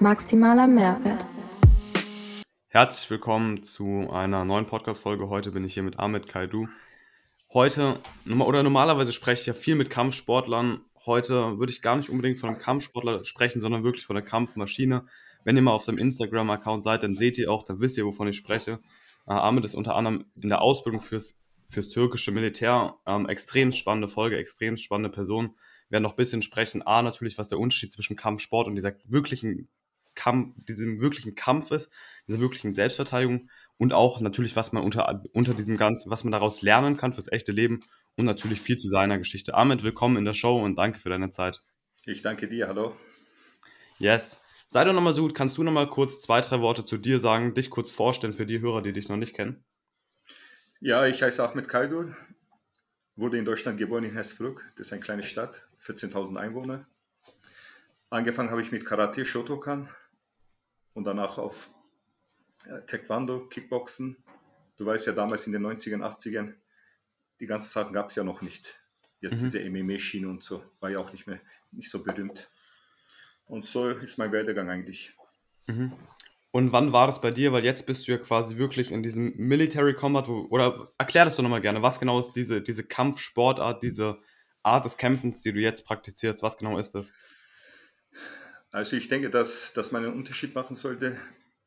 Maximaler Mehrwert. Herzlich willkommen zu einer neuen Podcast-Folge. Heute bin ich hier mit Ahmed Kaidu. Heute, oder normalerweise spreche ich ja viel mit Kampfsportlern. Heute würde ich gar nicht unbedingt von einem Kampfsportler sprechen, sondern wirklich von der Kampfmaschine. Wenn ihr mal auf seinem Instagram-Account seid, dann seht ihr auch, dann wisst ihr, wovon ich spreche. Äh, Ahmed ist unter anderem in der Ausbildung fürs, fürs türkische Militär. Ähm, extrem spannende Folge, extrem spannende Person. Wir werden noch ein bisschen sprechen. A, natürlich, was der Unterschied zwischen Kampfsport und dieser wirklichen Kampf, diesem wirklichen Kampf ist, dieser wirklichen Selbstverteidigung und auch natürlich, was man unter, unter diesem Ganzen, was man daraus lernen kann fürs echte Leben und natürlich viel zu seiner Geschichte. Ahmed, willkommen in der Show und danke für deine Zeit. Ich danke dir, hallo. Yes. Sei doch nochmal so gut, kannst du nochmal kurz zwei, drei Worte zu dir sagen, dich kurz vorstellen für die Hörer, die dich noch nicht kennen? Ja, ich heiße Ahmed Kaidul, wurde in Deutschland geboren in Hessbrück, das ist eine kleine Stadt, 14.000 Einwohner. Angefangen habe ich mit Karate, Shotokan und danach auf äh, Taekwondo, Kickboxen. Du weißt ja, damals in den 90ern, 80ern, die ganzen Sachen gab es ja noch nicht. Jetzt mhm. diese MMA-Schiene und so, war ja auch nicht mehr nicht so berühmt. Und so ist mein Werdegang eigentlich. Mhm. Und wann war das bei dir? Weil jetzt bist du ja quasi wirklich in diesem Military Combat, wo, oder erklär das doch nochmal gerne. Was genau ist diese, diese Kampfsportart, diese Art des Kämpfens, die du jetzt praktizierst? Was genau ist das? Also ich denke, dass, dass man einen Unterschied machen sollte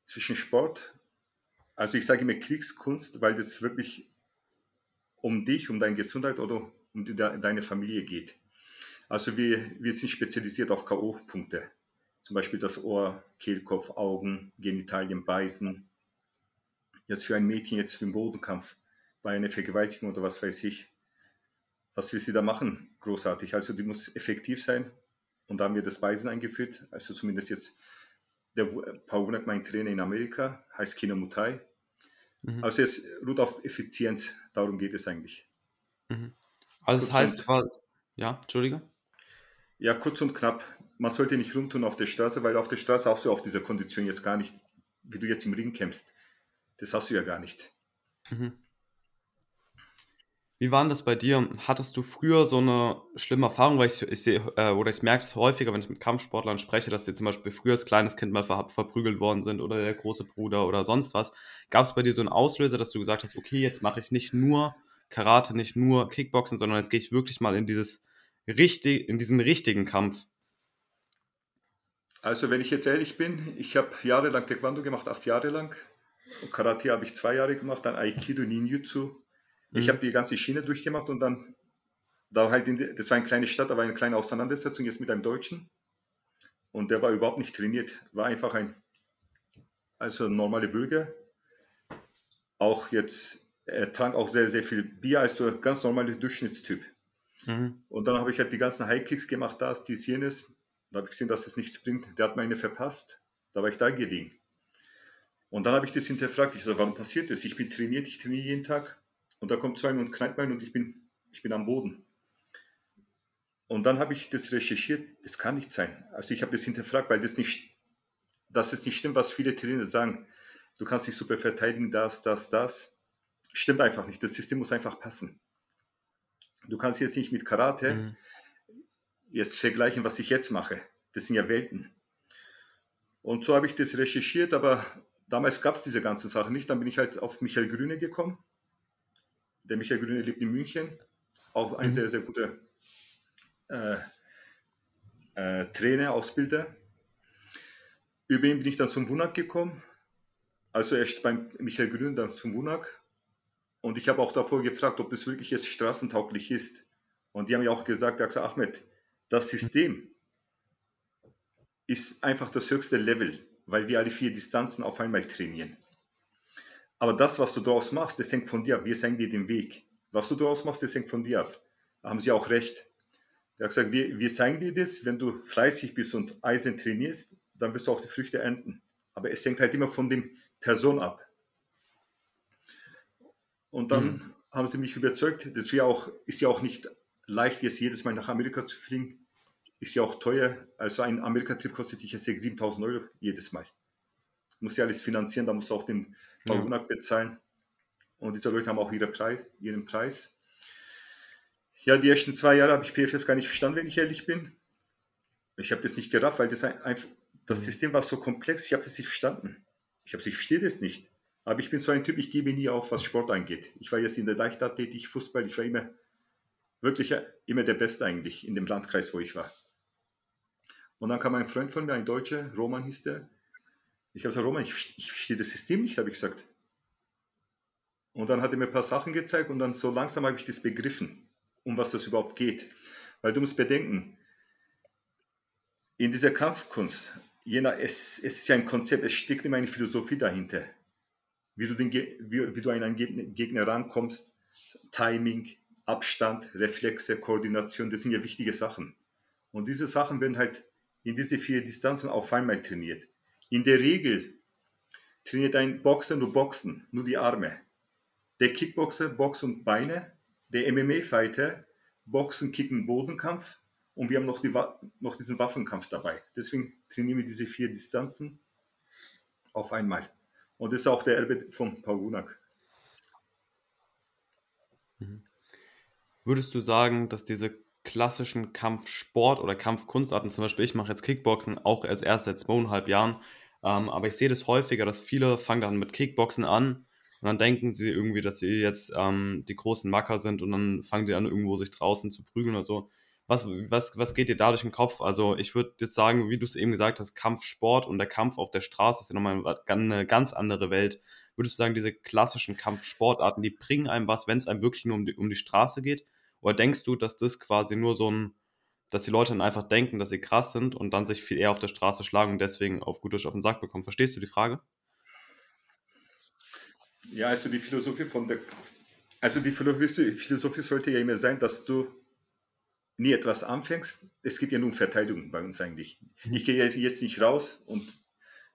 zwischen Sport, also ich sage immer Kriegskunst, weil das wirklich um dich, um deine Gesundheit oder um deine Familie geht. Also wir, wir sind spezialisiert auf K.O.-Punkte. Zum Beispiel das Ohr, Kehlkopf, Augen, Genitalien, Beißen. Jetzt für ein Mädchen, jetzt für den Bodenkampf, bei einer Vergewaltigung oder was weiß ich. Was will sie da machen? Großartig. Also die muss effektiv sein. Und da haben wir das Beißen eingeführt. Also zumindest jetzt der Paul Wunak, mein Trainer in Amerika, heißt Kino Mutai. Mhm. Also es ruht auf Effizienz. Darum geht es eigentlich. Mhm. Also das heißt, ja, Entschuldige. Ja, kurz und knapp. Man sollte nicht rumtun auf der Straße, weil auf der Straße hast du auch diese Kondition jetzt gar nicht, wie du jetzt im Ring kämpfst. Das hast du ja gar nicht. Mhm. Wie war das bei dir? Hattest du früher so eine schlimme Erfahrung, weil ich, ich sehe, äh, oder ich merke es häufiger, wenn ich mit Kampfsportlern spreche, dass die zum Beispiel früher als kleines Kind mal ver verprügelt worden sind oder der große Bruder oder sonst was. Gab es bei dir so einen Auslöser, dass du gesagt hast, okay, jetzt mache ich nicht nur Karate, nicht nur Kickboxen, sondern jetzt gehe ich wirklich mal in dieses richtig, in diesen richtigen Kampf? Also, wenn ich jetzt ehrlich bin, ich habe jahrelang Taekwondo gemacht, acht Jahre lang. Und Karate habe ich zwei Jahre gemacht, dann Aikido, Ninjutsu. Mhm. Ich habe die ganze Schiene durchgemacht und dann, da halt in, das war eine kleine Stadt, da war eine kleine Auseinandersetzung jetzt mit einem Deutschen. Und der war überhaupt nicht trainiert, war einfach ein, also ein normaler Bürger. Auch jetzt, er trank auch sehr, sehr viel Bier, also ganz normaler Durchschnittstyp. Mhm. Und dann habe ich halt die ganzen High-Kicks gemacht, das, dies, jenes. Da habe ich gesehen, dass es nichts bringt. Der hat meine verpasst. Da war ich da gelegen. Und dann habe ich das hinterfragt. Ich sage, warum passiert das? Ich bin trainiert, ich trainiere jeden Tag. Und da kommt so ein und knallt mein und ich bin, ich bin am Boden. Und dann habe ich das recherchiert. Das kann nicht sein. Also ich habe das hinterfragt, weil das nicht, das ist nicht stimmt, was viele Trainer sagen. Du kannst dich super verteidigen, das, das, das. Stimmt einfach nicht. Das System muss einfach passen. Du kannst jetzt nicht mit Karate mhm. jetzt vergleichen, was ich jetzt mache. Das sind ja Welten. Und so habe ich das recherchiert, aber damals gab es diese ganzen Sachen nicht. Dann bin ich halt auf Michael Grüne gekommen. Der Michael Grüne lebt in München. Auch ein mhm. sehr, sehr guter äh, äh, Trainer, Ausbilder. Über ihn bin ich dann zum Wunak gekommen. Also erst beim Michael Grün, dann zum Wunak. Und ich habe auch davor gefragt, ob das wirklich jetzt straßentauglich ist. Und die haben ja auch gesagt, Axel Ahmed, das System ist einfach das höchste Level, weil wir alle vier Distanzen auf einmal trainieren. Aber das, was du daraus machst, das hängt von dir ab. Wir zeigen dir den Weg. Was du daraus machst, das hängt von dir ab. Da haben sie auch recht. Er hat gesagt, wir, wir zeigen dir das, wenn du fleißig bist und Eisen trainierst, dann wirst du auch die Früchte ernten. Aber es hängt halt immer von dem Person ab. Und dann mhm. haben sie mich überzeugt, das auch, ist ja auch nicht leicht, jetzt jedes Mal nach Amerika zu fliegen. Ist ja auch teuer. Also ein Amerika-Trip kostet dich ja 6.000, 7.000 Euro jedes Mal. Muss ja alles finanzieren, da musst du auch den Bauunak ja. bezahlen. Und diese Leute haben auch ihre Preis, ihren Preis. Ja, die ersten zwei Jahre habe ich PFS gar nicht verstanden, wenn ich ehrlich bin. Ich habe das nicht gerafft, weil das ein, Das mhm. System war so komplex, ich habe das nicht verstanden. Ich habe ich verstehe das nicht. Aber ich bin so ein Typ, ich gebe nie auf, was Sport angeht. Ich war jetzt in der Leichtathletik, Fußball, ich war immer wirklich immer der Beste eigentlich in dem Landkreis, wo ich war. Und dann kam ein Freund von mir, ein Deutscher, Roman hieß der. Ich habe gesagt, Roman, ich, ich verstehe das System nicht, habe ich gesagt. Und dann hat er mir ein paar Sachen gezeigt und dann so langsam habe ich das begriffen, um was das überhaupt geht. Weil du musst bedenken, in dieser Kampfkunst, jener, es, es ist ja ein Konzept, es steckt immer eine Philosophie dahinter. Wie du, den, wie, wie du an einen Gegner rankommst, Timing, Abstand, Reflexe, Koordination, das sind ja wichtige Sachen. Und diese Sachen werden halt in diese vier Distanzen auf einmal trainiert. In der Regel trainiert ein Boxer nur Boxen, nur die Arme. Der Kickboxer Box und Beine, der MMA-Fighter Boxen, Kicken, Bodenkampf und wir haben noch, die, noch diesen Waffenkampf dabei. Deswegen trainieren wir diese vier Distanzen auf einmal. Und das ist auch der Erbe von Paugunak. Mhm. Würdest du sagen, dass diese klassischen Kampfsport- oder Kampfkunstarten, zum Beispiel ich mache jetzt Kickboxen auch als erst seit zweieinhalb Jahren, ähm, aber ich sehe das häufiger, dass viele fangen dann mit Kickboxen an und dann denken sie irgendwie, dass sie jetzt ähm, die großen Macker sind und dann fangen sie an, irgendwo sich draußen zu prügeln oder so. Was, was, was geht dir da durch den Kopf? Also ich würde jetzt sagen, wie du es eben gesagt hast, Kampfsport und der Kampf auf der Straße ist ja nochmal eine ganz andere Welt. Würdest du sagen, diese klassischen Kampfsportarten, die bringen einem was, wenn es einem wirklich nur um die, um die Straße geht? Oder denkst du, dass das quasi nur so ein, dass die Leute dann einfach denken, dass sie krass sind und dann sich viel eher auf der Straße schlagen und deswegen auf gut Deutsch auf den Sack bekommen? Verstehst du die Frage? Ja, also die Philosophie von der, also die Philosophie, Philosophie sollte ja immer sein, dass du nie etwas anfängst. Es geht ja nur um Verteidigung bei uns eigentlich. Mhm. Ich gehe jetzt nicht raus und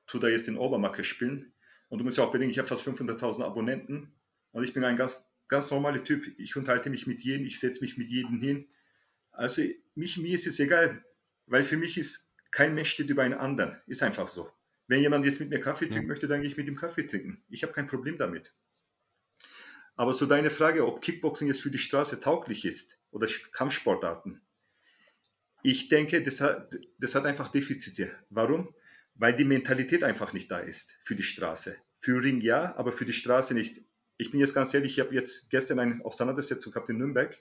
tue da jetzt den Obermacker spielen. Und du musst ja auch bedenken, ich habe fast 500.000 Abonnenten und ich bin ein ganz ganz normaler Typ. Ich unterhalte mich mit jedem, ich setze mich mit jedem hin. Also mich, mir ist es egal, weil für mich ist kein Mensch steht über einen anderen. Ist einfach so. Wenn jemand jetzt mit mir Kaffee trinken ja. möchte, dann gehe ich mit ihm Kaffee trinken. Ich habe kein Problem damit. Aber so deine Frage, ob Kickboxing jetzt für die Straße tauglich ist oder Kampfsportarten. Ich denke, das hat, das hat einfach Defizite. Warum? Weil die Mentalität einfach nicht da ist für die Straße. Für Ring ja, aber für die Straße nicht ich bin jetzt ganz ehrlich, ich habe jetzt gestern eine Auseinandersetzung gehabt in Nürnberg.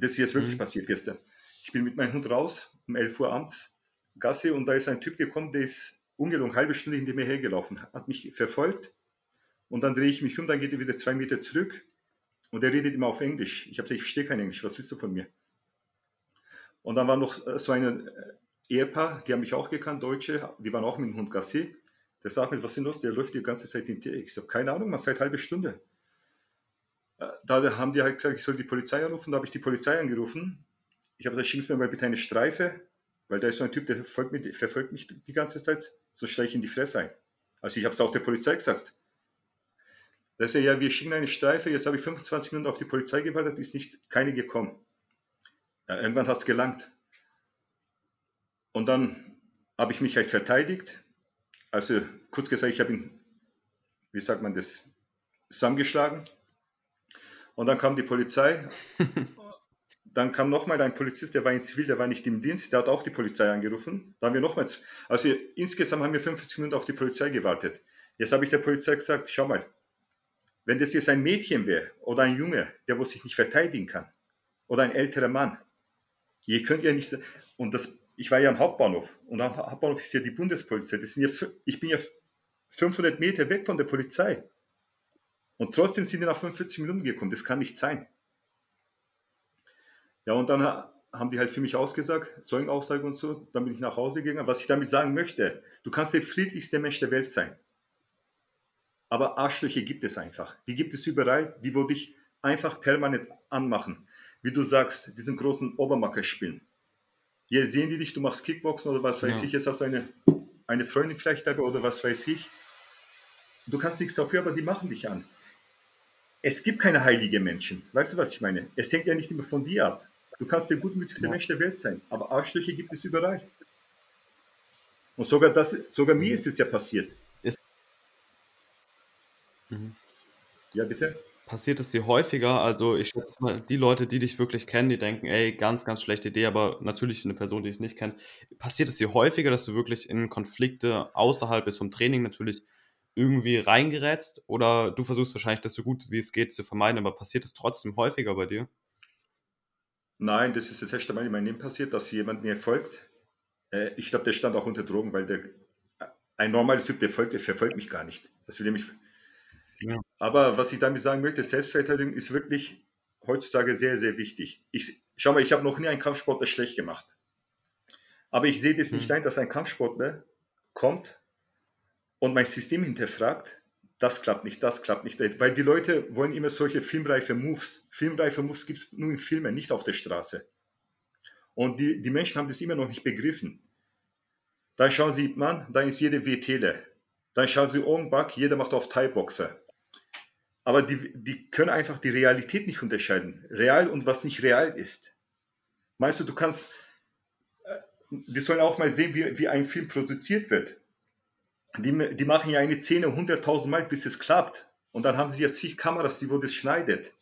Das ist jetzt wirklich mhm. passiert gestern. Ich bin mit meinem Hund raus, um 11 Uhr abends, Gasse, und da ist ein Typ gekommen, der ist ungelogen eine halbe Stunde hinter mir hergelaufen, hat mich verfolgt. Und dann drehe ich mich um, dann geht er wieder zwei Meter zurück und er redet immer auf Englisch. Ich habe gesagt, ich verstehe kein Englisch, was willst du von mir? Und dann war noch äh, so ein äh, Ehepaar, die haben mich auch gekannt, Deutsche, die waren auch mit dem Hund Gassi. Der sagt mir, was ist denn los? Der läuft die ganze Zeit in Ich sage, keine Ahnung, was seit halbe Stunde. Äh, da haben die halt gesagt, ich soll die Polizei anrufen. Da habe ich die Polizei angerufen. Ich habe gesagt, schicken mir mal bitte eine Streife, weil da ist so ein Typ, der verfolgt mich, verfolgt mich die ganze Zeit. So stelle ich in die Fresse ein. Also ich habe es auch der Polizei gesagt. Da ist er, ja, wir schicken eine Streife, jetzt habe ich 25 Minuten auf die Polizei gewartet, ist nicht keine gekommen. Ja, irgendwann hat es gelangt. Und dann habe ich mich halt verteidigt also kurz gesagt, ich habe ihn, wie sagt man das, zusammengeschlagen. Und dann kam die Polizei. dann kam nochmal ein Polizist, der war in Zivil, der war nicht im Dienst, der hat auch die Polizei angerufen. Da haben wir nochmals, also insgesamt haben wir 50 Minuten auf die Polizei gewartet. Jetzt habe ich der Polizei gesagt, schau mal, wenn das jetzt ein Mädchen wäre oder ein Junge, der wo sich nicht verteidigen kann, oder ein älterer Mann, ihr könnt ja nicht, und das ich war ja am Hauptbahnhof und am Hauptbahnhof ist ja die Bundespolizei. Das sind ja, ich bin ja 500 Meter weg von der Polizei. Und trotzdem sind die nach 45 Minuten gekommen. Das kann nicht sein. Ja, und dann haben die halt für mich ausgesagt, Zeugenaussage und so. Dann bin ich nach Hause gegangen. Was ich damit sagen möchte, du kannst der friedlichste Mensch der Welt sein. Aber Arschlöcher gibt es einfach. Die gibt es überall, die wo dich einfach permanent anmachen. Wie du sagst, diesen großen Obermacker spielen. Hier sehen die dich, du machst Kickboxen oder was weiß ja. ich, jetzt hast du eine, eine Freundin vielleicht dabei oder was weiß ich. Du kannst nichts dafür, aber die machen dich an. Es gibt keine heiligen Menschen. Weißt du, was ich meine? Es hängt ja nicht immer von dir ab. Du kannst der gutmütigste ja. Mensch der Welt sein, aber Arschlöcher gibt es überall. Und sogar, das, sogar mir ist es ja passiert. Ist mhm. Ja, bitte? Passiert es dir häufiger? Also, ich schätze mal, die Leute, die dich wirklich kennen, die denken: „Ey, ganz, ganz schlechte Idee“, aber natürlich 'ne Person, die dich nicht kennt. Passiert es dir häufiger, dass du wirklich in Konflikte außerhalb jetzt vom Training natürlich irgendwie reingerätst? Oder du versuchst wahrscheinlich, das so gut wie es geht zu vermeiden, aber passiert es trotzdem häufiger bei dir? Nein, das ist das erste Mal in meinem Leben passiert, dass jemand mir folgt. Äh, ich glaube, der stand auch unter Drogen, weil der ein normaler Typ, der folgt, der verfolgt mich gar nicht. Das will mich Ja. Aber was ich damit sagen möchte, Selbstverteidigung ist wirklich heutzutage sehr, sehr wichtig. Ich, schau mal, ich habe noch nie einen Kampfsportler schlecht gemacht. Aber ich sehe das nicht Mhm. ein, dass ein Kampfsportler kommt und mein System hinterfragt. Das klappt nicht, das klappt nicht. Weil die Leute wollen immer solche filmreife Moves. Filmreife Moves gibt es nur in Filmen, nicht auf der Straße. Und die, die Menschen haben das immer noch nicht begriffen. Dann schauen sie, Mann, da ist jeder WTler. Dann schauen sie Ongback, jeder macht auf Thai-Boxer. Aber die, die können einfach die Realität nicht unterscheiden. Real und was nicht real ist. Meinst du, du kannst, äh, die sollen auch mal sehen, wie, wie ein Film produziert wird. Die, die machen ja eine Szene 100.000 Mal, bis es klappt. Und dann haben sie ja zig Kameras, die wo das schneidet.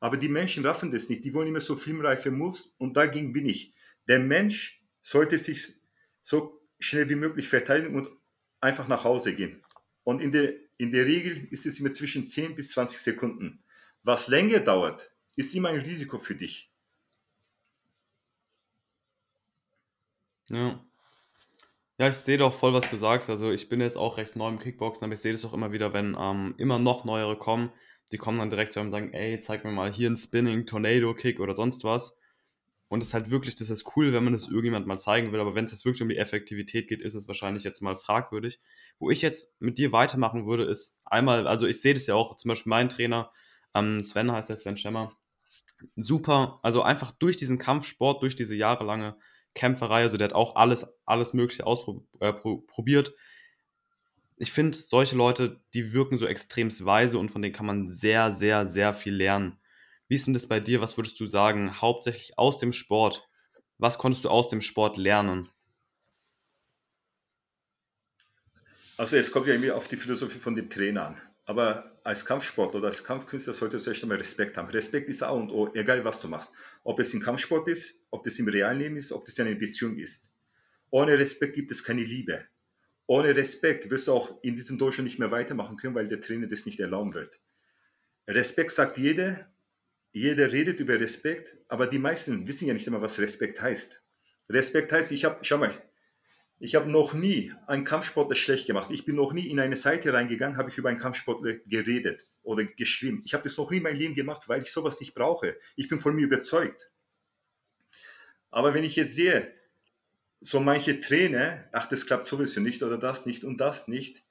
Aber die Menschen raffen das nicht. Die wollen immer so filmreife Moves und dagegen bin ich. Der Mensch sollte sich so schnell wie möglich verteidigen und einfach nach Hause gehen. Und in der, in der Regel ist es immer zwischen 10 bis 20 Sekunden. Was länger dauert, ist immer ein Risiko für dich. Ja. Ja, ich sehe doch voll, was du sagst. Also ich bin jetzt auch recht neu im Kickboxen, aber ich sehe das auch immer wieder, wenn ähm, immer noch neuere kommen, die kommen dann direkt zu einem und sagen, ey, zeig mir mal hier einen Spinning, Tornado Kick oder sonst was. Und es ist halt wirklich, das ist cool, wenn man das irgendjemand mal zeigen will, aber wenn es jetzt wirklich um die Effektivität geht, ist es wahrscheinlich jetzt mal fragwürdig. Wo ich jetzt mit dir weitermachen würde, ist einmal, also ich sehe das ja auch, zum Beispiel mein Trainer, ähm, Sven heißt der, Sven Schemmer, super, also einfach durch diesen Kampfsport, durch diese jahrelange Kämpferei, also der hat auch alles, alles Mögliche ausprobiert. Äh, ich finde, solche Leute, die wirken so extrem weise und von denen kann man sehr, sehr, sehr viel lernen. Wie ist denn das bei dir? Was würdest du sagen? Hauptsächlich aus dem Sport. Was konntest du aus dem Sport lernen? Also es kommt ja irgendwie auf die Philosophie von dem Trainer an. Aber als Kampfsport oder als Kampfkünstler solltest du erst einmal Respekt haben. Respekt ist A und O, egal was du machst. Ob es im Kampfsport ist, ob das im realen Leben ist, ob das eine Beziehung ist. Ohne Respekt gibt es keine Liebe. Ohne Respekt wirst du auch in diesem Dojo nicht mehr weitermachen können, weil der Trainer das nicht erlauben wird. Respekt sagt jeder, jeder redet über Respekt, aber die meisten wissen ja nicht immer, was Respekt heißt. Respekt heißt, ich habe, schau mal, ich habe noch nie einen Kampfsportler schlecht gemacht. Ich bin noch nie in eine Seite reingegangen, habe ich über einen Kampfsportler geredet oder geschrieben. Ich habe das noch nie in meinem Leben gemacht, weil ich sowas nicht brauche. Ich bin von mir überzeugt. Aber wenn ich jetzt sehe, so manche Trainer, ach, das klappt sowieso nicht oder das nicht und das nicht.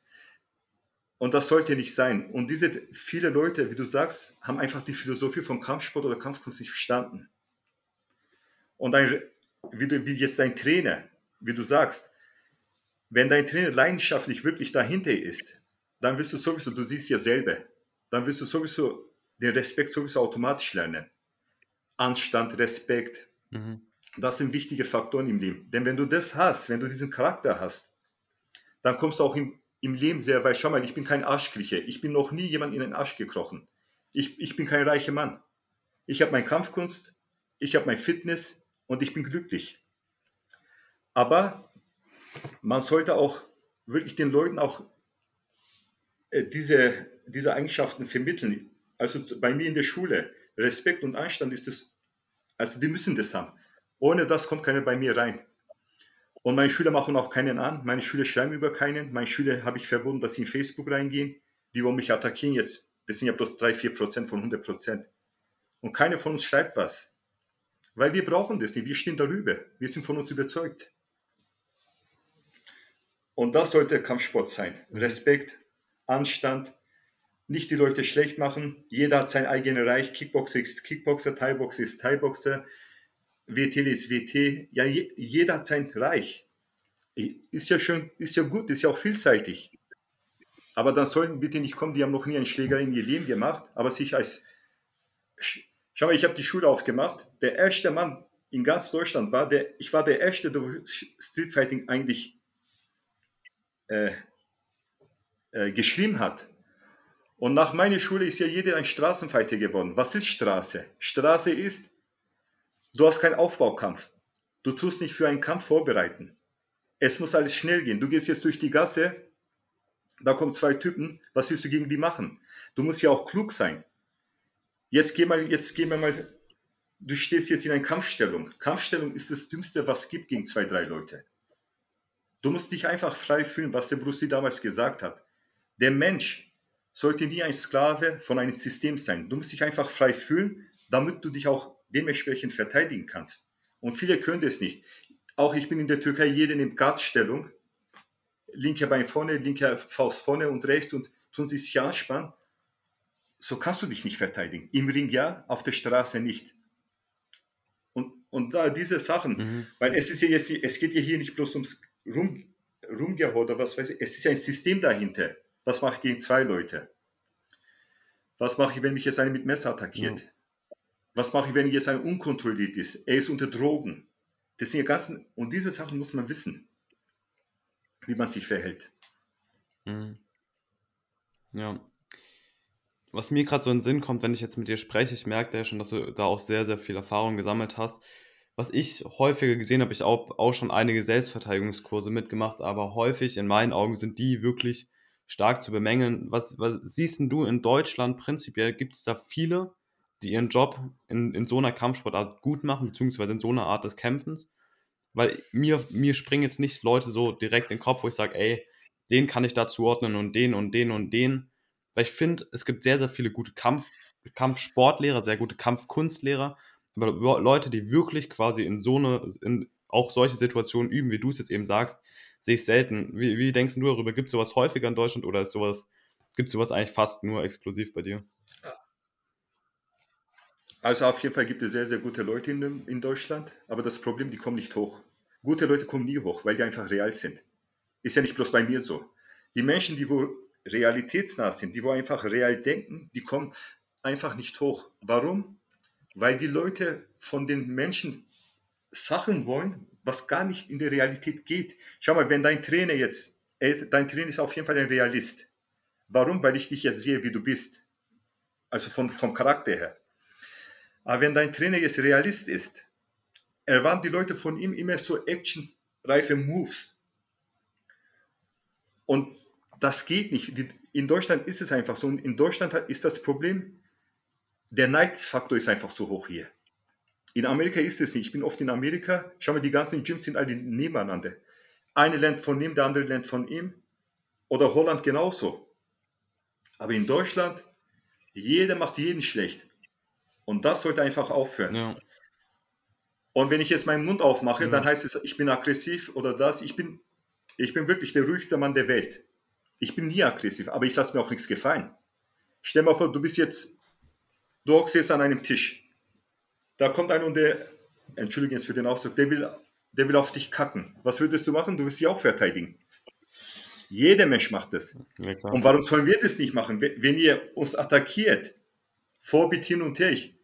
Und das sollte nicht sein. Und diese viele Leute, wie du sagst, haben einfach die Philosophie von Kampfsport oder Kampfkunst nicht verstanden. Und ein, wie, du, wie jetzt dein Trainer, wie du sagst, wenn dein Trainer leidenschaftlich wirklich dahinter ist, dann wirst du sowieso, du siehst ja selber, dann wirst du sowieso den Respekt sowieso automatisch lernen. Anstand, Respekt, mhm. das sind wichtige Faktoren im Leben. Denn wenn du das hast, wenn du diesen Charakter hast, dann kommst du auch im, im Leben sehr weit. Schau mal, ich bin kein Arschkriecher. Ich bin noch nie jemand in den Arsch gekrochen. Ich, ich bin kein reicher Mann. Ich habe meine Kampfkunst, ich habe mein Fitness und ich bin glücklich. Aber man sollte auch wirklich den Leuten auch äh, diese, diese Eigenschaften vermitteln. Also bei mir in der Schule, Respekt und Anstand ist das, also die müssen das haben. Ohne das kommt keiner bei mir rein. Und meine Schüler machen auch keinen an. Meine Schüler schreiben über keinen. Meine Schüler habe ich verboten, dass sie in Facebook reingehen. Die wollen mich attackieren jetzt. Das sind ja bloß 3, 4 Prozent von 100 Prozent. Und keiner von uns schreibt was. Weil wir brauchen das nicht. Wir stehen darüber. Wir sind von uns überzeugt. Und das sollte Kampfsport sein. Respekt, Anstand, nicht die Leute schlecht machen. Jeder hat sein eigenes Reich. Kickboxer ist Kickboxer, Thai-Boxer ist Thai-Boxer, WT ist WT. Ja, jeder hat sein Reich. Ist ja schön, ist ja gut, ist ja auch vielseitig. Aber dann sollten bitte nicht kommen, die haben noch nie einen Schläger in ihr Leben gemacht, aber sich als. Schau mal, ich habe die Schule aufgemacht. Der erste Mann in ganz Deutschland war der, ich war der erste, der Streetfighting eigentlich äh, äh, geschrieben hat. Und nach meiner Schule ist ja jeder ein Straßenfighter geworden. Was ist Straße? Straße ist, du hast keinen Aufbaukampf. Du tust nicht für einen Kampf vorbereiten. Es muss alles schnell gehen. Du gehst jetzt durch die Gasse, da kommen zwei Typen, was willst du gegen die machen? Du musst ja auch klug sein. Jetzt geh mal, jetzt gehen wir mal, du stehst jetzt in einer Kampfstellung. Kampfstellung ist das Dümmste, was es gibt gegen zwei, drei Leute. Du musst dich einfach frei fühlen, was der Bruce Lee damals gesagt hat. Der Mensch sollte nie ein Sklave von einem System sein. Du musst dich einfach frei fühlen, damit du dich auch dementsprechend verteidigen kannst. Und viele können das nicht. Auch ich bin in der Türkei, jeder nimmt Guardstellung, linke Bein vorne, linke Faust vorne und rechts und tun sie sich anspannen. So kannst du dich nicht verteidigen. Im Ring ja, auf der Straße nicht. Und, und da diese Sachen, mhm. weil es ist ja jetzt, es geht ja hier nicht bloß ums Rum, oder was weiß ich, es ist ein System dahinter. Was mache ich gegen zwei Leute? Was mache ich, wenn mich jetzt einer mit Messer attackiert? Ja. Was mache ich, wenn jetzt einer unkontrolliert ist? Er ist unter Drogen. Das sind ja ganzen, und diese Sachen muss man wissen, wie man sich verhält. Mhm. Ja. Was mir gerade so in den Sinn kommt, wenn ich jetzt mit dir spreche, ich merke ja schon, dass du da auch sehr, sehr viel Erfahrung gesammelt hast. Was ich häufiger gesehen habe, ich auch, auch schon einige Selbstverteidigungskurse mitgemacht, aber häufig in meinen Augen sind die wirklich stark zu bemängeln. Was, was siehst du in Deutschland prinzipiell? Gibt es da viele, die ihren Job in, in so einer Kampfsportart gut machen, beziehungsweise in so einer Art des Kämpfens? Weil mir, mir springen jetzt nicht Leute so direkt in den Kopf, wo ich sage, ey, den kann ich da zuordnen und den und den und den. Weil ich finde, es gibt sehr, sehr viele gute Kampf, Kampfsportlehrer, sehr gute Kampfkunstlehrer, aber Leute, die wirklich quasi in so eine, in auch solche Situationen üben, wie du es jetzt eben sagst, sehe ich selten. Wie, wie denkst du darüber? Gibt es sowas häufiger in Deutschland oder ist sowas, gibt es sowas eigentlich fast nur exklusiv bei dir? Also auf jeden Fall gibt es sehr, sehr gute Leute in, in Deutschland, aber das Problem, die kommen nicht hoch. Gute Leute kommen nie hoch, weil die einfach real sind. Ist ja nicht bloß bei mir so. Die Menschen, die wo realitätsnah sind, die wo einfach real denken, die kommen einfach nicht hoch. Warum? Weil die Leute von den Menschen Sachen wollen, was gar nicht in der Realität geht. Schau mal, wenn dein Trainer jetzt, dein Trainer ist auf jeden Fall ein Realist. Warum? Weil ich dich jetzt sehe, wie du bist. Also von, vom Charakter her. Aber wenn dein Trainer jetzt Realist ist, erwarten die Leute von ihm immer so actionreife Moves. Und das geht nicht. In Deutschland ist es einfach so. Und in Deutschland ist das Problem, der Neidfaktor ist einfach zu hoch hier. In Amerika ist es nicht. Ich bin oft in Amerika. Schau mal, die ganzen Gyms sind alle nebeneinander. Eine lernt von ihm, der andere lernt von ihm. Oder Holland genauso. Aber in Deutschland, jeder macht jeden schlecht. Und das sollte einfach aufhören. Ja. Und wenn ich jetzt meinen Mund aufmache, ja. dann heißt es, ich bin aggressiv oder das. Ich bin, ich bin wirklich der ruhigste Mann der Welt. Ich bin nie aggressiv, aber ich lasse mir auch nichts gefallen. Stell dir mal vor, du bist jetzt, du hockst jetzt an einem Tisch da kommt einer und der, entschuldige jetzt für den Ausdruck, der will, der will auf dich kacken. Was würdest du machen? Du wirst sie auch verteidigen. Jeder Mensch macht das. Ja, und warum sollen wir das nicht machen? Wenn ihr uns attackiert, Vorbild hin und her, ich,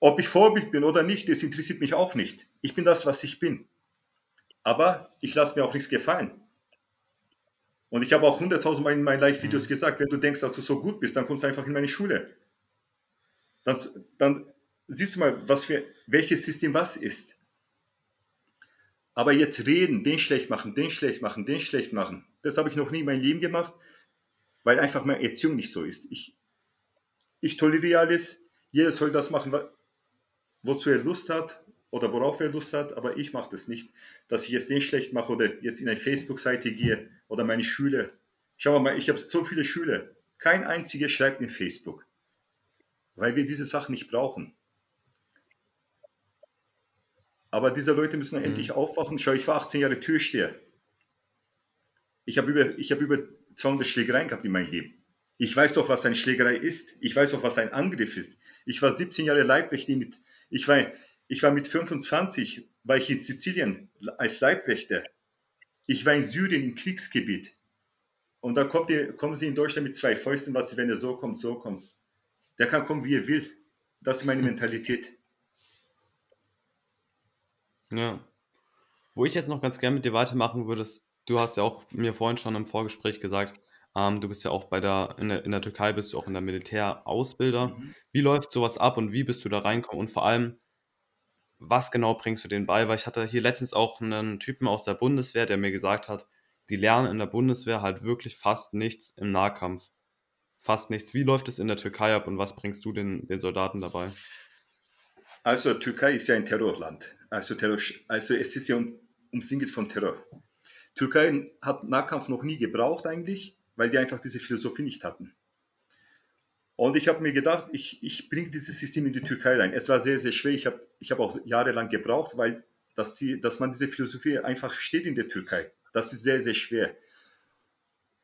ob ich Vorbild bin oder nicht, das interessiert mich auch nicht. Ich bin das, was ich bin. Aber ich lasse mir auch nichts gefallen. Und ich habe auch hunderttausend Mal in meinen Live-Videos mhm. gesagt, wenn du denkst, dass du so gut bist, dann kommst du einfach in meine Schule. Dann, dann siehst du mal, was für, welches System was ist. Aber jetzt reden, den schlecht machen, den schlecht machen, den schlecht machen, das habe ich noch nie in meinem Leben gemacht, weil einfach meine Erziehung nicht so ist. Ich, ich toleriere alles, jeder soll das machen, wozu er Lust hat oder worauf er Lust hat, aber ich mache das nicht, dass ich jetzt den schlecht mache oder jetzt in eine Facebook-Seite gehe oder meine Schüler. Schau mal, ich habe so viele Schüler, kein einziger schreibt in Facebook, weil wir diese Sachen nicht brauchen. Aber diese Leute müssen mhm. endlich aufwachen. Schau, ich war 18 Jahre Türsteher. Ich habe über, ich habe über 200 Schlägereien gehabt in meinem Leben. Ich weiß doch, was eine Schlägerei ist. Ich weiß doch, was ein Angriff ist. Ich war 17 Jahre Leibwächter. Ich, war, ich war mit 25, war ich in Sizilien als Leibwächter. Ich war in Syrien im Kriegsgebiet. Und da kommt ihr, kommen sie in Deutschland mit zwei Fäusten, was wenn er so kommt, so kommt. Der kann kommen, wie er will. Das ist meine Mentalität. Ja. Wo ich jetzt noch ganz gerne mit dir weitermachen würde, ist, du hast ja auch mir vorhin schon im Vorgespräch gesagt, Ähm, du bist ja auch bei der in, der, in der Türkei bist du auch in der Militärausbilder. Mhm. Wie läuft sowas ab und wie bist du da reinkommen? Und vor allem, was genau bringst du denen bei? Weil ich hatte hier letztens auch einen Typen aus der Bundeswehr, der mir gesagt hat, die lernen in der Bundeswehr halt wirklich fast nichts im Nahkampf. Fast nichts. Wie läuft es in der Türkei ab und was bringst du den, den Soldaten dabei? Also Türkei ist ja ein Terrorland. Also, Terror, also es ist ja um, umsingelt von Terror. Türkei hat Nahkampf noch nie gebraucht eigentlich, weil die einfach diese Philosophie nicht hatten. Und ich habe mir gedacht, ich, ich bringe dieses System in die Türkei rein. Es war sehr, sehr schwer. Ich habe ich hab auch jahrelang gebraucht, weil dass, die, dass man diese Philosophie einfach versteht in der Türkei. Das ist sehr, sehr schwer.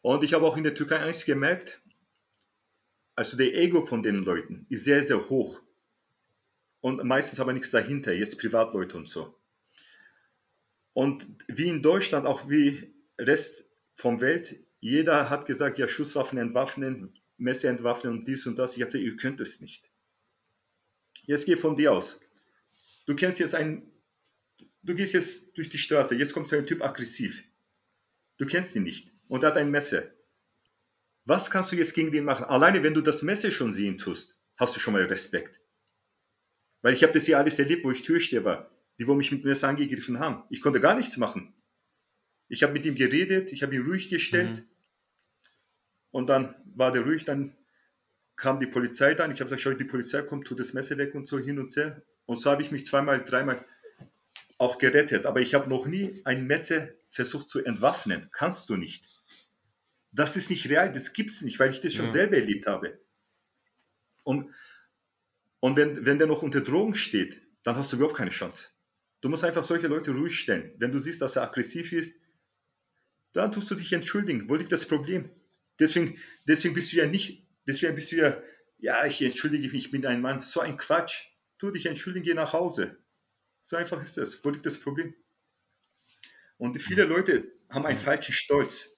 Und ich habe auch in der Türkei eins gemerkt, also der Ego von den Leuten ist sehr, sehr hoch. Und meistens aber nichts dahinter, jetzt Privatleute und so. Und wie in Deutschland, auch wie Rest vom Welt, jeder hat gesagt, ja, Schusswaffen entwaffnen, Messer entwaffnen und dies und das. Ich habe gesagt, ihr könnt es nicht. Jetzt geh von dir aus. Du kennst jetzt einen, du gehst jetzt durch die Straße, jetzt kommt so ein Typ aggressiv. Du kennst ihn nicht und er hat ein Messer. Was kannst du jetzt gegen den machen? Alleine, wenn du das Messer schon sehen tust, hast du schon mal Respekt. Weil ich habe das ja alles erlebt, wo ich Türsteher war, die wo mich mit Messer angegriffen haben. Ich konnte gar nichts machen. Ich habe mit ihm geredet, ich habe ihn ruhig gestellt. Mhm. Und dann war der ruhig, dann kam die Polizei dann. Ich habe gesagt, schau, die Polizei kommt, tut das Messer weg und so hin und her. Und so habe ich mich zweimal, dreimal auch gerettet. Aber ich habe noch nie ein Messer versucht zu entwaffnen. Kannst du nicht. Das ist nicht real, das gibt es nicht, weil ich das schon ja. selber erlebt habe. Und, und wenn, wenn der noch unter Drogen steht, dann hast du überhaupt keine Chance. Du musst einfach solche Leute ruhig stellen. Wenn du siehst, dass er aggressiv ist, dann tust du dich entschuldigen. Wo liegt das Problem? Deswegen, deswegen bist du ja nicht, deswegen bist du ja, ja, ich entschuldige mich, ich bin ein Mann. So ein Quatsch. Tu dich entschuldigen, geh nach Hause. So einfach ist das. Wo liegt das Problem? Und viele Leute haben einen falschen Stolz.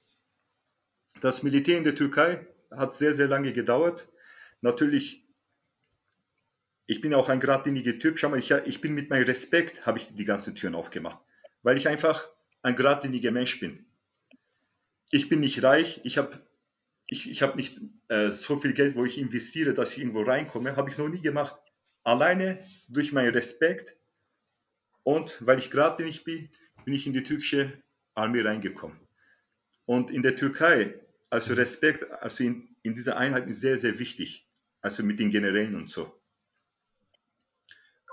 Das Militär in der Türkei hat sehr, sehr lange gedauert. Natürlich, ich bin auch ein geradliniger Typ. Schau mal, ich, ich bin mit meinem Respekt, habe ich die ganzen Türen aufgemacht. Weil ich einfach ein geradliniger Mensch bin. Ich bin nicht reich, ich habe ich, ich hab nicht äh, so viel Geld, wo ich investiere, dass ich irgendwo reinkomme. Habe ich noch nie gemacht. Alleine durch meinen Respekt und weil ich geradlinig bin, bin ich in die türkische Armee reingekommen. Und in der Türkei also Respekt, also in, in dieser Einheit ist sehr, sehr wichtig. Also mit den Generälen und so.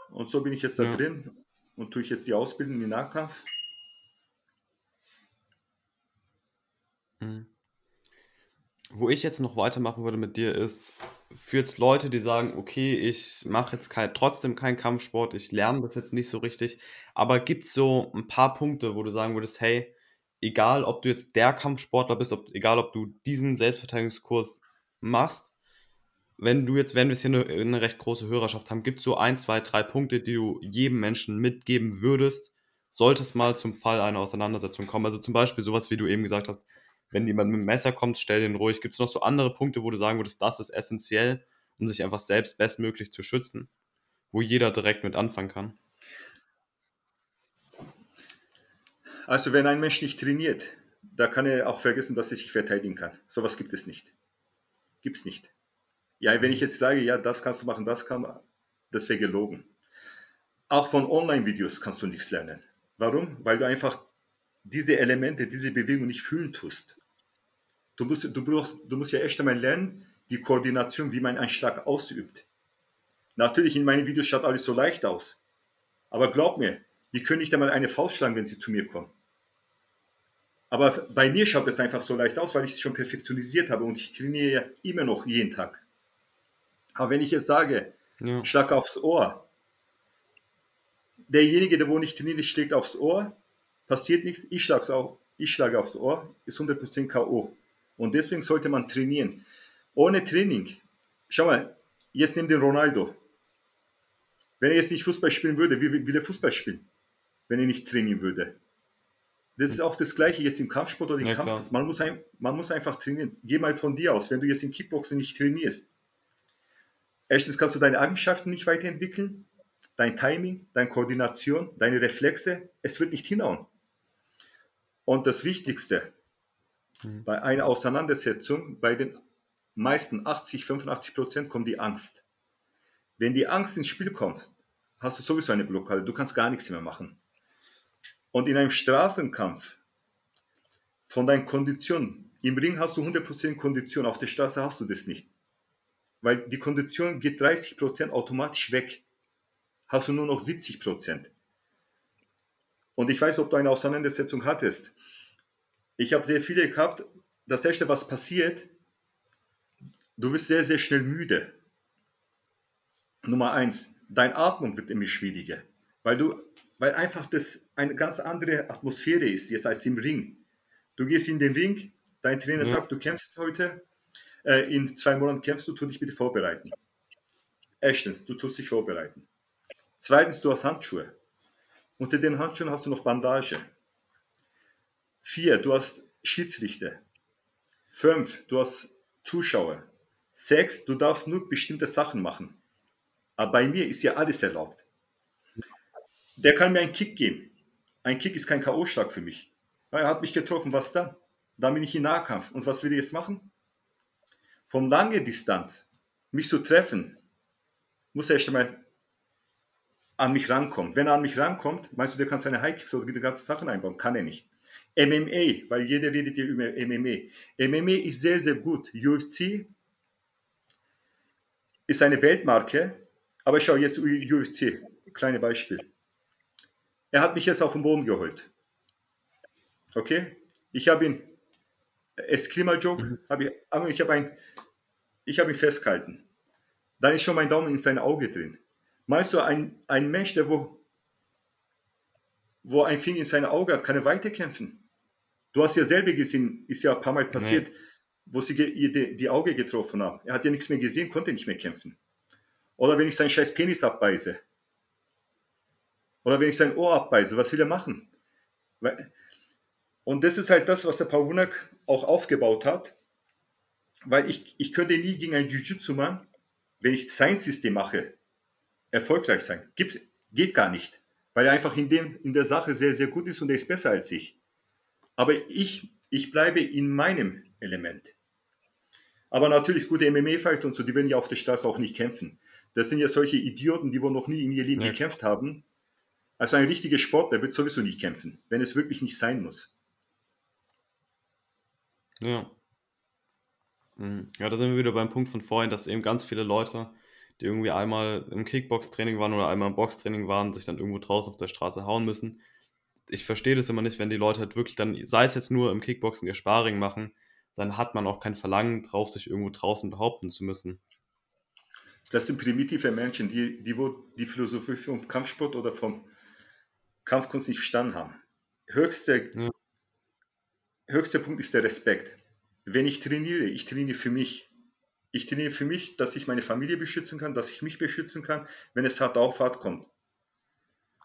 Und so bin ich jetzt da ja. drin und tue ich jetzt die Ausbildung im Nahkampf. Mhm. Wo ich jetzt noch weitermachen würde mit dir ist, für jetzt Leute, die sagen, okay, ich mache jetzt kein, trotzdem keinen Kampfsport, ich lerne das jetzt nicht so richtig, aber gibt es so ein paar Punkte, wo du sagen würdest, hey, egal ob du jetzt der Kampfsportler bist, ob, egal ob du diesen Selbstverteidigungskurs machst, wenn du jetzt, wenn wir jetzt hier eine, eine recht große Hörerschaft haben, gibt es so ein, zwei, drei Punkte, die du jedem Menschen mitgeben würdest, sollte es mal zum Fall einer Auseinandersetzung kommen. Also zum Beispiel sowas, wie du eben gesagt hast, wenn jemand mit dem Messer kommt, stell den ruhig. Gibt es noch so andere Punkte, wo du sagen würdest, das ist essentiell, um sich einfach selbst bestmöglich zu schützen, wo jeder direkt mit anfangen kann? Also wenn ein Mensch nicht trainiert, da kann er auch vergessen, dass er sich verteidigen kann. Sowas gibt es nicht. Gibt es nicht. Ja, wenn ich jetzt sage, ja, das kannst du machen, das kann man, das wäre gelogen. Auch von Online-Videos kannst du nichts lernen. Warum? Weil du einfach diese Elemente, diese Bewegung nicht fühlen tust. Du musst, du, brauchst, du musst ja echt einmal lernen, die Koordination, wie man einen Schlag ausübt. Natürlich, in meinen Videos schaut alles so leicht aus. Aber glaub mir, die können nicht einmal eine Faust schlagen, wenn sie zu mir kommen. Aber bei mir schaut es einfach so leicht aus, weil ich es schon perfektionisiert habe und ich trainiere ja immer noch jeden Tag. Aber wenn ich jetzt sage, ja. schlag aufs Ohr, derjenige, der wo nicht trainiert, schlägt aufs Ohr, passiert nichts, ich, schlag's auch, ich schlage aufs Ohr, ist 100% K.O. Und deswegen sollte man trainieren. Ohne Training, schau mal, jetzt nimm den Ronaldo. Wenn er jetzt nicht Fußball spielen würde, wie will er Fußball spielen? Wenn er nicht trainieren würde. Das ist auch das Gleiche jetzt im Kampfsport oder im ja, Kampf. Man muss, ein, man muss einfach trainieren. Geh mal von dir aus, wenn du jetzt im Kickboxen nicht trainierst. Erstens kannst du deine Eigenschaften nicht weiterentwickeln, dein Timing, deine Koordination, deine Reflexe, es wird nicht hinhauen. Und das Wichtigste, Mhm. Bei einer Auseinandersetzung, bei den meisten 80, 85 Prozent kommt die Angst. Wenn die Angst ins Spiel kommt, hast du sowieso eine Blockade. Du kannst gar nichts mehr machen. Und in einem Straßenkampf von deinen Konditionen, im Ring hast du 100% Kondition, auf der Straße hast du das nicht. Weil die Kondition geht 30% automatisch weg. Hast du nur noch 70%. Und ich weiß, ob du eine Auseinandersetzung hattest. Ich habe sehr viele gehabt. Das erste, was passiert, du wirst sehr, sehr schnell müde. Nummer eins, deine Atmung wird immer schwieriger, weil du, weil einfach das eine ganz andere Atmosphäre ist jetzt als im Ring. Du gehst in den Ring, dein Trainer ja. sagt, du kämpfst heute, äh, in zwei Monaten kämpfst du, tu dich bitte vorbereiten. Erstens, du tust dich vorbereiten. Zweitens, du hast Handschuhe. Unter den Handschuhen hast du noch Bandage. Vier, du hast Schiedsrichter. Fünf, du hast Zuschauer. Sechs, du darfst nur bestimmte Sachen machen. Aber bei mir ist ja alles erlaubt. Der kann mir einen Kick geben. Ein Kick ist kein K.O.-Schlag für mich. Er hat mich getroffen, was dann? Dann bin ich in Nahkampf. Und was will ich jetzt machen? Von langer Distanz mich zu treffen, muss er erst einmal an mich rankommen. Wenn er an mich rankommt, meinst du, der kann seine High-Kicks oder die ganzen Sachen einbauen? Kann er nicht. MMA, weil jeder redet hier über MMA. MMA ist sehr, sehr gut. UFC ist eine Weltmarke, aber schau jetzt UFC, kleine Beispiel. Er hat mich jetzt auf den Boden geholt. Okay? Ich habe ihn, Eskrima-Joke, mhm. habe ich, ich habe ein, ich habe ihn festgehalten. Dann ist schon mein Daumen in sein Auge drin. Meinst du, ein, ein Mensch, der wo, wo ein Finger in sein Auge hat, kann er weiterkämpfen? Du hast ja selber gesehen, ist ja ein paar Mal passiert, nee. wo sie die, die Auge getroffen haben. Er hat ja nichts mehr gesehen, konnte nicht mehr kämpfen. Oder wenn ich seinen scheiß Penis abbeiße. Oder wenn ich sein Ohr abbeiße, was will er machen? Und das ist halt das, was der Pawunak auch aufgebaut hat. Weil ich, ich könnte nie gegen einen Jiu-Jitsu-Mann, wenn ich sein System mache, erfolgreich sein. Gibt, geht gar nicht. Weil er einfach in, dem, in der Sache sehr, sehr gut ist und er ist besser als ich. Aber ich, ich bleibe in meinem Element. Aber natürlich gute MMA-Fighter und so, die werden ja auf der Straße auch nicht kämpfen. Das sind ja solche Idioten, die wohl noch nie in ihr Leben ja. gekämpft haben. Also ein richtiger Sportler wird sowieso nicht kämpfen, wenn es wirklich nicht sein muss. Ja. Hm. Ja, da sind wir wieder beim Punkt von vorhin, dass eben ganz viele Leute, die irgendwie einmal im Kickbox-Training waren oder einmal im Box-Training waren, sich dann irgendwo draußen auf der Straße hauen müssen. Ich verstehe das immer nicht, wenn die Leute halt wirklich dann, sei es jetzt nur im Kickboxen ihr Sparring machen, dann hat man auch kein Verlangen drauf, sich irgendwo draußen behaupten zu müssen. Das sind primitive Menschen, die, die die Philosophie vom Kampfsport oder vom Kampfkunst nicht verstanden haben. Höchster, ja. höchster Punkt ist der Respekt. Wenn ich trainiere, ich trainiere für mich. Ich trainiere für mich, dass ich meine Familie beschützen kann, dass ich mich beschützen kann, wenn es hart auf hart kommt.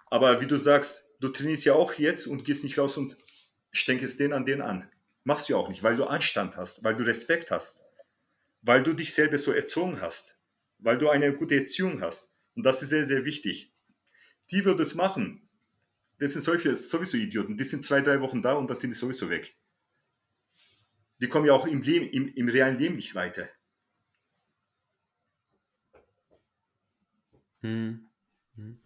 Aber wie du sagst, du trainierst ja auch jetzt und gehst nicht raus und stenkst den an den an. Machst du auch nicht, weil du Anstand hast, weil du Respekt hast, weil du dich selber so erzogen hast, weil du eine gute Erziehung hast. Und das ist sehr, sehr wichtig. Die wird es machen. Das sind solche, sowieso Idioten. Die sind zwei, drei Wochen da und dann sind die sowieso weg. Die kommen ja auch im, Leben, im, im realen Leben nicht weiter. Hm. hm.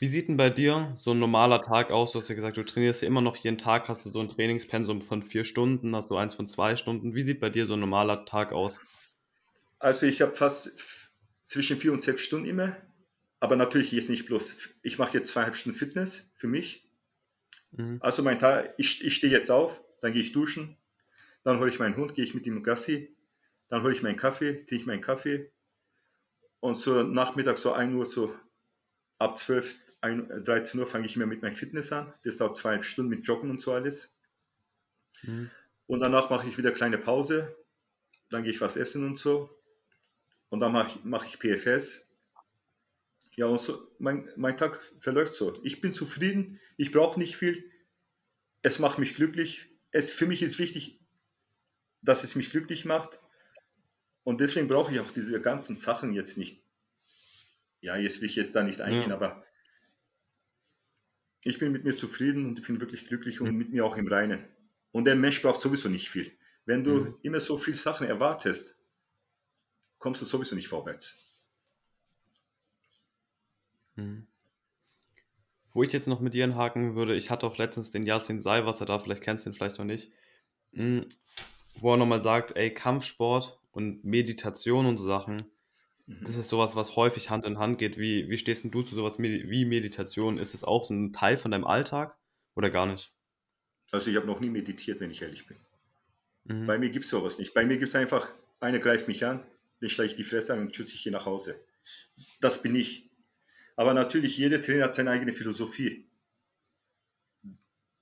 Wie sieht denn bei dir so ein normaler Tag aus? Du hast ja gesagt, du trainierst ja immer noch jeden Tag, hast du so ein Trainingspensum von vier Stunden, hast du eins von zwei Stunden. Wie sieht bei dir so ein normaler Tag aus? Also ich habe fast zwischen vier und sechs Stunden immer, aber natürlich jetzt nicht bloß. Ich mache jetzt zweieinhalb Stunden Fitness für mich. Mhm. Also mein Tag, ich, ich stehe jetzt auf, dann gehe ich duschen, dann hole ich meinen Hund, gehe ich mit ihm Gassi, dann hole ich meinen Kaffee, trinke meinen Kaffee und so Nachmittag so 1 Uhr, so ab 12, 1, 13 Uhr fange ich mir mit meinem Fitness an. Das dauert zweieinhalb Stunden mit Joggen und so alles. Mhm. Und danach mache ich wieder eine kleine Pause. Dann gehe ich was essen und so. Und dann mache ich, mache ich PFS. Ja, und so, mein, mein Tag verläuft so. Ich bin zufrieden, ich brauche nicht viel. Es macht mich glücklich. Es, für mich ist wichtig, dass es mich glücklich macht. Und deswegen brauche ich auch diese ganzen Sachen jetzt nicht ja, jetzt will ich jetzt da nicht eingehen, ja. aber ich bin mit mir zufrieden und ich bin wirklich glücklich und mit mir auch im Reinen. Und der Mensch braucht sowieso nicht viel. Wenn du mhm. immer so viele Sachen erwartest, kommst du sowieso nicht vorwärts. Mhm. Wo ich jetzt noch mit dir haken würde, ich hatte auch letztens den Yasin Seiwasser da, vielleicht kennst du ihn vielleicht noch nicht, mhm. wo er nochmal sagt, ey, Kampfsport und Meditation und so Sachen, mhm. das ist sowas, was häufig Hand in Hand geht. Wie, wie stehst du zu sowas wie Meditation? Ist es auch so ein Teil von deinem Alltag oder gar nicht? Also ich habe noch nie meditiert, wenn ich ehrlich bin. Mhm. Bei mir gibt es sowas nicht. Bei mir gibt es einfach, einer greift mich an, dann schlage ich die Fresse an und schütze ich hier nach Hause. Das bin ich. Aber natürlich, jeder Trainer hat seine eigene Philosophie.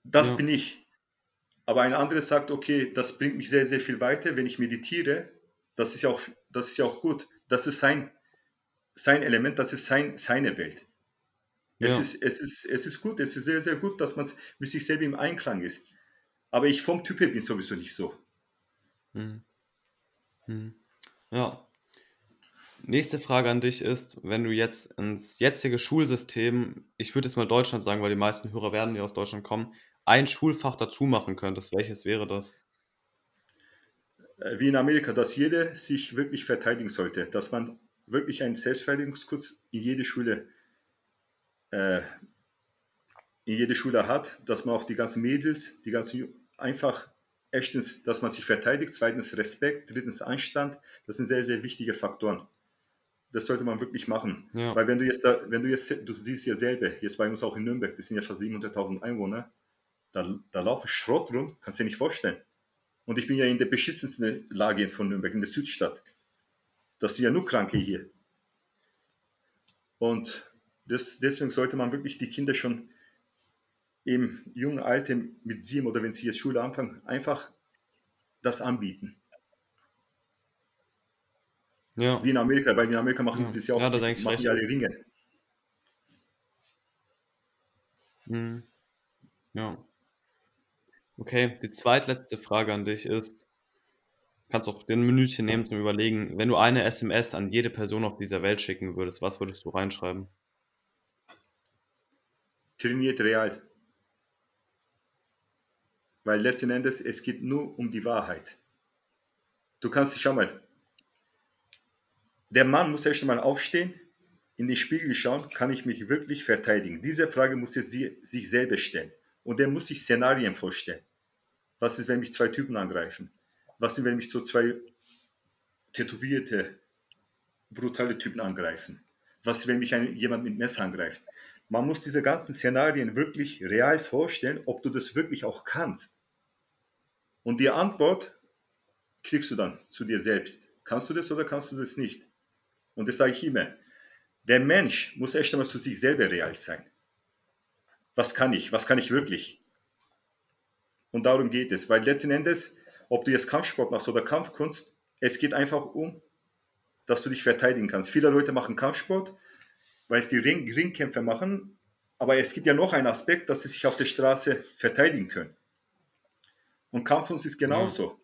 Das ja. bin ich. Aber ein anderer sagt, okay, das bringt mich sehr, sehr viel weiter, wenn ich meditiere. Das ist ja auch, das ist ja auch gut. Das ist sein, sein Element, das ist sein, seine Welt. Ja. Es, ist, es, ist, es ist gut, es ist sehr, sehr gut, dass man mit sich selber im Einklang ist. Aber ich vom Typ her bin sowieso nicht so. Hm. Hm. Ja. Nächste Frage an dich ist, wenn du jetzt ins jetzige Schulsystem, ich würde jetzt mal Deutschland sagen, weil die meisten Hörer werden ja aus Deutschland kommen, ein Schulfach dazu machen könntest, welches wäre das? Äh, wie in Amerika, dass jeder sich wirklich verteidigen sollte, dass man wirklich einen Selbstverteidigungskurs in jede Schule äh, in jede Schule hat, dass man auch die ganzen Mädels, die ganzen einfach erstens, dass man sich verteidigt, zweitens Respekt, drittens Anstand, das sind sehr, sehr wichtige Faktoren. Das sollte man wirklich machen. Ja. Weil wenn du jetzt, da, wenn du jetzt, du siehst ja selber, jetzt bei uns auch in Nürnberg, das sind ja fast 700.000 Einwohner, da, da laufen Schrott rum, kannst du dir nicht vorstellen. Und ich bin ja in der beschissensten Lage von Nürnberg, in der Südstadt. Das sind ja nur Kranke hier. Und das, deswegen sollte man wirklich die Kinder schon im jungen Alter mit sieben oder wenn sie jetzt Schule anfangen, einfach das anbieten. Ja. Wie in Amerika, weil in Amerika machen ja. die das ja auch, ja, da machen recht. ja die Ringe. Hm. Ja. Okay, die zweitletzte Frage an dich ist, kannst auch den Minütchen nehmen zum Überlegen, wenn du eine SMS an jede Person auf dieser Welt schicken würdest, was würdest du reinschreiben? trainiert real. Weil letzten Endes, es geht nur um die Wahrheit. Du kannst, schau mal, der Mann muss erst einmal aufstehen, in den Spiegel schauen, kann ich mich wirklich verteidigen? Diese Frage muss er sich selber stellen. Und er muss sich Szenarien vorstellen. Was ist, wenn mich zwei Typen angreifen? Was ist, wenn mich so zwei tätowierte, brutale Typen angreifen? Was ist, wenn mich ein, jemand mit Messer angreift? Man muss diese ganzen Szenarien wirklich real vorstellen, ob du das wirklich auch kannst. Und die Antwort kriegst du dann zu dir selbst. Kannst du das oder kannst du das nicht? Und das sage ich immer. Der Mensch muss erst einmal zu sich selber real sein. Was kann ich? Was kann ich wirklich? Und darum geht es. Weil letzten Endes, ob du jetzt Kampfsport machst oder Kampfkunst, es geht einfach um, dass du dich verteidigen kannst. Viele Leute machen Kampfsport, weil sie Ring, Ringkämpfe machen. Aber es gibt ja noch einen Aspekt, dass sie sich auf der Straße verteidigen können. Und Kampfkunst ist genauso. Ja.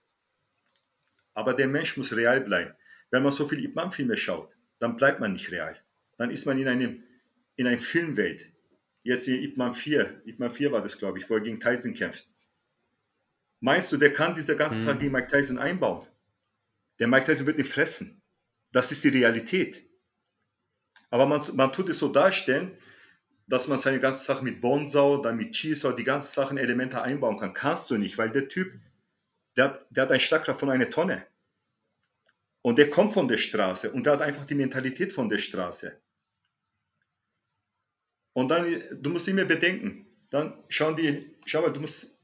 Aber der Mensch muss real bleiben. Wenn man so viele Ip filme schaut, dann bleibt man nicht real. Dann ist man in, einem, in einer Filmwelt. Jetzt in Ip 4, Ip 4 war das, glaube ich, wo er gegen Tyson kämpft. Meinst du, der kann diese ganze Zeit mhm. gegen Mike Tyson einbauen? Der Mike Tyson wird ihn fressen. Das ist die Realität. Aber man, man tut es so darstellen, dass man seine ganze Sache mit Bonsau, dann mit Chisau, die ganzen Sachen, Elemente einbauen kann. Kannst du nicht, weil der Typ, der, der hat eine Schlagkraft von einer Tonne. Und der kommt von der Straße und der hat einfach die Mentalität von der Straße. Und dann, du musst immer bedenken, dann schauen die, schau mal, du musst,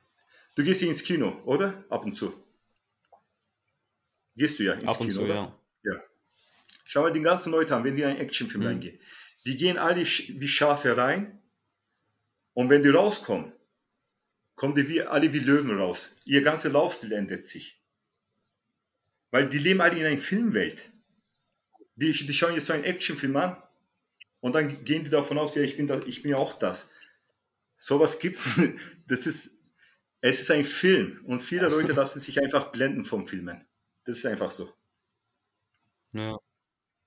du gehst ins Kino, oder? Ab und zu. Gehst du ja ins Ab Kino, zu, oder? Ja. ja. Schau mal die ganzen Leute an, wenn die in einen Actionfilm mhm. reingehen. Die gehen alle wie Schafe rein und wenn die rauskommen, kommen die wie, alle wie Löwen raus. Ihr ganzer Laufstil ändert sich. Weil die leben alle in einer Filmwelt. Die, die schauen jetzt so einen Actionfilm an und dann gehen die davon aus, ja, ich bin, da, ich bin ja auch das. Sowas gibt's. Das ist, es ist ein Film und viele Leute lassen sich einfach blenden vom Filmen. Das ist einfach so. Ja.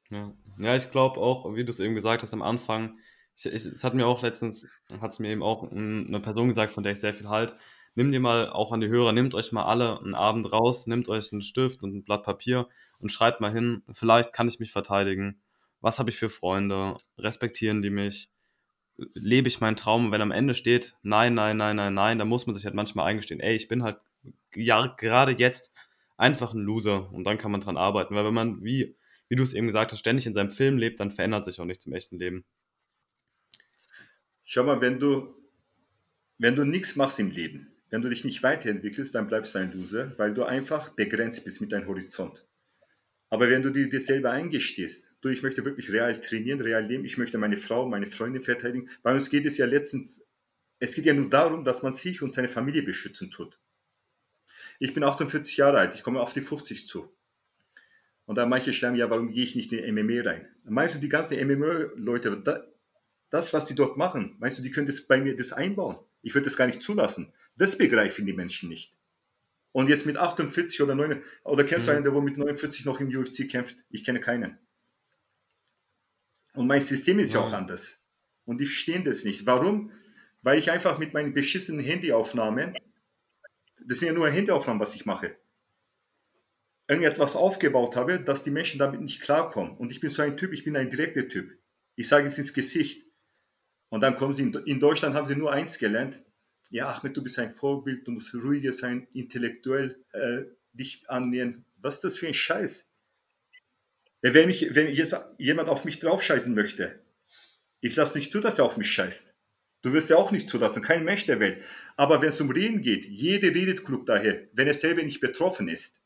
Ja, ja ich glaube auch, wie du es eben gesagt hast am Anfang, ich, ich, es hat mir auch letztens, hat es mir eben auch eine Person gesagt, von der ich sehr viel halt, nimm dir mal auch an die Hörer, nehmt euch mal alle einen Abend raus, nehmt euch einen Stift und ein Blatt Papier und schreibt mal hin, vielleicht kann ich mich verteidigen. Was habe ich für Freunde? Respektieren die mich? Lebe ich meinen Traum? Wenn am Ende steht, nein, nein, nein, nein, nein, dann muss man sich halt manchmal eingestehen, ey, ich bin halt ja, gerade jetzt einfach ein Loser und dann kann man dran arbeiten. Weil wenn man, wie, wie du es eben gesagt hast, ständig in seinem Film lebt, dann verändert sich auch nichts im echten Leben. Schau mal, wenn du, wenn du nichts machst im Leben, wenn du dich nicht weiterentwickelst, dann bleibst du ein Loser, weil du einfach begrenzt bist mit deinem Horizont. Aber wenn du dir das selber eingestehst, du, ich möchte wirklich real trainieren, real leben, ich möchte meine Frau, meine Freundin verteidigen, bei uns geht es ja letztens, es geht ja nur darum, dass man sich und seine Familie beschützen tut. Ich bin 48 Jahre alt, ich komme auf die 50 zu. Und da manche schreiben, ja, warum gehe ich nicht in MMA rein? Meinst du, die ganzen MMA-Leute, das, was die dort machen, meinst du, die können das bei mir das einbauen? Ich würde das gar nicht zulassen. Das begreifen die Menschen nicht. Und jetzt mit 48 oder 9, oder kennst mhm. du einen, der wo mit 49 noch im UFC kämpft? Ich kenne keinen. Und mein System ist ja, ja auch anders. Und die verstehen das nicht. Warum? Weil ich einfach mit meinen beschissenen Handyaufnahmen, das sind ja nur Handyaufnahmen, was ich mache, irgendetwas aufgebaut habe, dass die Menschen damit nicht klarkommen. Und ich bin so ein Typ, ich bin ein direkter Typ. Ich sage es ins Gesicht. Und dann kommen sie, in, in Deutschland haben sie nur eins gelernt. Ja, Ahmed, du bist ein Vorbild, du musst ruhiger sein, intellektuell äh, dich annähern. Was ist das für ein Scheiß? Wenn, mich, wenn jetzt jemand auf mich draufscheißen möchte, ich lasse nicht zu, dass er auf mich scheißt. Du wirst ja auch nicht zulassen, kein Mensch der Welt. Aber wenn es um Reden geht, jede redet klug daher, wenn er selber nicht betroffen ist.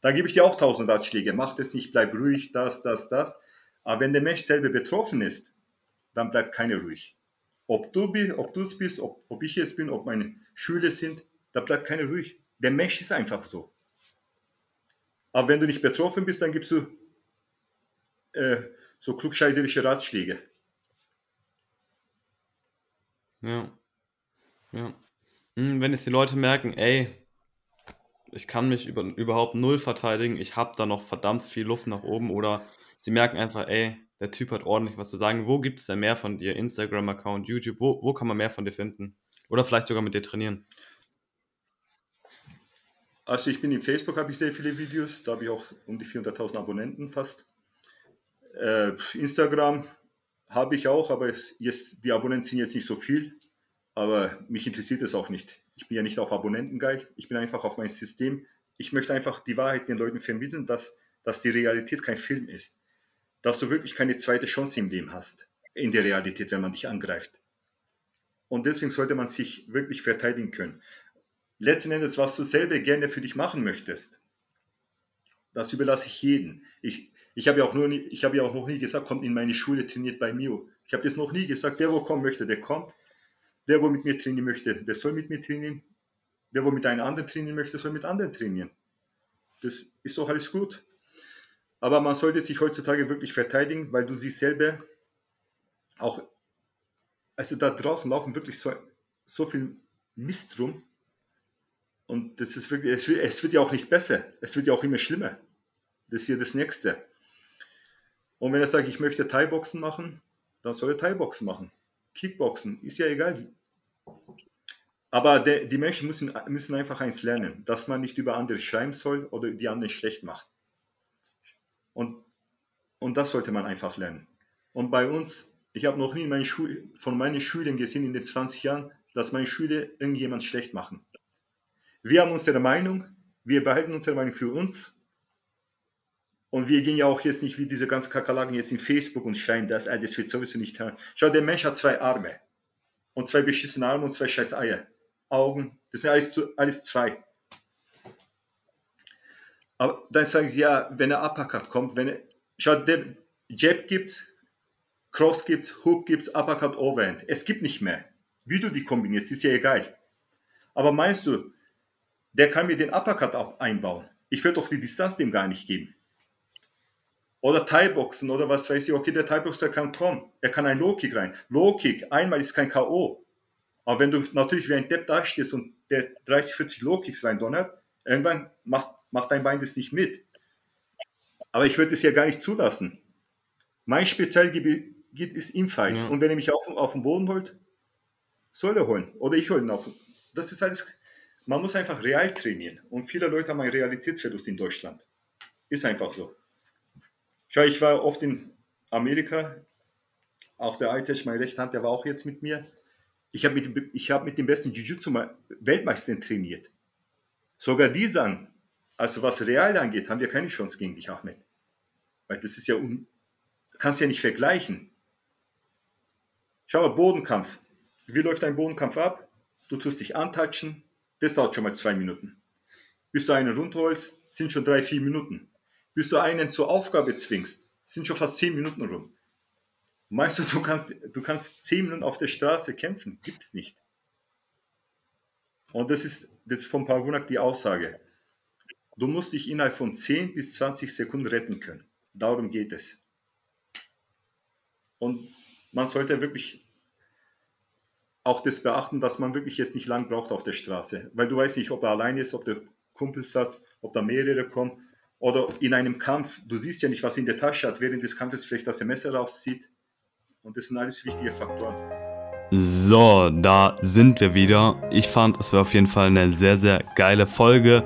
Da gebe ich dir auch tausend Ratschläge. Mach das nicht, bleib ruhig, das, das, das. Aber wenn der Mensch selber betroffen ist, dann bleibt keiner ruhig. Ob du ob es bist, ob, ob ich es bin, ob meine Schüler sind, da bleibt keiner ruhig. Der Mensch ist einfach so. Aber wenn du nicht betroffen bist, dann gibst du äh, so klugscheißerische Ratschläge. Ja. Ja. Hm, wenn es die Leute merken, ey, ich kann mich über, überhaupt null verteidigen, ich habe da noch verdammt viel Luft nach oben oder sie merken einfach, ey, der Typ hat ordentlich was zu sagen. Wo gibt es denn mehr von dir? Instagram-Account, YouTube, wo, wo kann man mehr von dir finden? Oder vielleicht sogar mit dir trainieren? Also ich bin in Facebook, habe ich sehr viele Videos, da habe ich auch um die 400.000 Abonnenten fast. Äh, Instagram habe ich auch, aber jetzt, die Abonnenten sind jetzt nicht so viel, aber mich interessiert es auch nicht. Ich bin ja nicht auf Abonnenten geil, ich bin einfach auf mein System. Ich möchte einfach die Wahrheit den Leuten vermitteln, dass, dass die Realität kein Film ist dass du wirklich keine zweite Chance im Leben hast, in der Realität, wenn man dich angreift. Und deswegen sollte man sich wirklich verteidigen können. Letzten Endes, was du selber gerne für dich machen möchtest, das überlasse ich jedem. Ich, ich habe ja, auch habe ja auch noch nie gesagt, kommt in meine Schule, trainiert bei mir. Ich habe das noch nie gesagt, der, wo kommen möchte, der kommt. Der, wo mit mir trainieren möchte, der soll mit mir trainieren. Der, wo mit einem anderen trainieren möchte, soll mit anderen trainieren. Das ist doch alles gut. Aber man sollte sich heutzutage wirklich verteidigen, weil du siehst selber auch, also da draußen laufen wirklich so, so viel Mist rum. Und das ist wirklich, es wird, es wird ja auch nicht besser. Es wird ja auch immer schlimmer. Das ist hier das Nächste. Und wenn er sagt, ich möchte Thai-Boxen machen, dann soll er Thai-Boxen machen. Kickboxen, ist ja egal. Aber der, die Menschen müssen, müssen einfach eins lernen, dass man nicht über andere schreiben soll oder die anderen schlecht macht. Und, und das sollte man einfach lernen. Und bei uns, ich habe noch nie meine von meinen Schülern gesehen in den 20 Jahren, dass meine Schüler irgendjemand schlecht machen. Wir haben unsere Meinung, wir behalten unsere Meinung für uns. Und wir gehen ja auch jetzt nicht wie diese ganzen Kakerlaken jetzt in Facebook und schreien, das, äh, das wird sowieso nicht hören. Schau, der Mensch hat zwei Arme. Und zwei beschissene Arme und zwei scheiß Eier. Augen, das sind alles, alles zwei. Aber dann sagen sie, ja, wenn der Uppercut kommt, wenn er, schaut, der Jab gibt's, Cross gibt's, Hook gibt's, Uppercut, Overhand. Es gibt nicht mehr. Wie du die kombinierst, ist ja egal. Aber meinst du, der kann mir den Uppercut einbauen? Ich würde doch die Distanz dem gar nicht geben. Oder Thai-Boxen oder was weiß ich. Okay, der Thai-Boxer kann kommen. Er kann ein Low-Kick rein. Low-Kick, einmal ist kein K.O. Aber wenn du natürlich wie ein Depp dastehst und der 30, 40 Low-Kicks rein donnert, irgendwann macht macht dein Bein das nicht mit. Aber ich würde es ja gar nicht zulassen. Mein Spezialgebiet ist Infight. Ja. Und wenn er mich auf, auf den Boden holt, soll er holen. Oder ich hole ihn auf, das ist alles, man muss einfach real trainieren. Und viele Leute haben einen Realitätsverlust in Deutschland. Ist einfach so. Schau, ich war oft in Amerika, auch der Aitesh, mein rechter Hand, der war auch jetzt mit mir. Ich habe mit, ich hab mit dem besten Jiu-Jitsu-Weltmeister trainiert. Sogar die sagen, also was real angeht, haben wir keine Chance gegen dich, Ahmed. Weil das ist ja, un, kannst ja nicht vergleichen. Schau mal, Bodenkampf. Wie läuft ein Bodenkampf ab? Du tust dich antatschen, das dauert schon mal zwei Minuten. Bis du einen runterholst, sind schon drei, vier Minuten. Bis du einen zur Aufgabe zwingst, sind schon fast zehn Minuten rum. Meinst du, du kannst, du kannst zehn Minuten auf der Straße kämpfen? Gibt's nicht. Und das ist, das ist von Pavunak die Aussage. Du musst dich innerhalb von 10 bis 20 Sekunden retten können. Darum geht es. Und man sollte wirklich auch das beachten, dass man wirklich jetzt nicht lang braucht auf der Straße. Weil du weißt nicht, ob er allein ist, ob der Kumpels hat, ob da mehrere kommen. Oder in einem Kampf, du siehst ja nicht, was in der Tasche hat, während des Kampfes vielleicht, dass er Messer rauszieht. Und das sind alles wichtige Faktoren. So, da sind wir wieder. Ich fand, es war auf jeden Fall eine sehr, sehr geile Folge.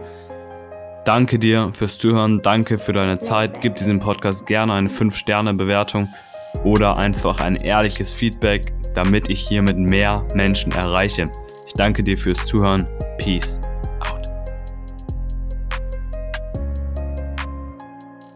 Danke dir fürs Zuhören, danke für deine Zeit. Gib diesem Podcast gerne eine 5-Sterne-Bewertung oder einfach ein ehrliches Feedback, damit ich hiermit mehr Menschen erreiche. Ich danke dir fürs Zuhören. Peace.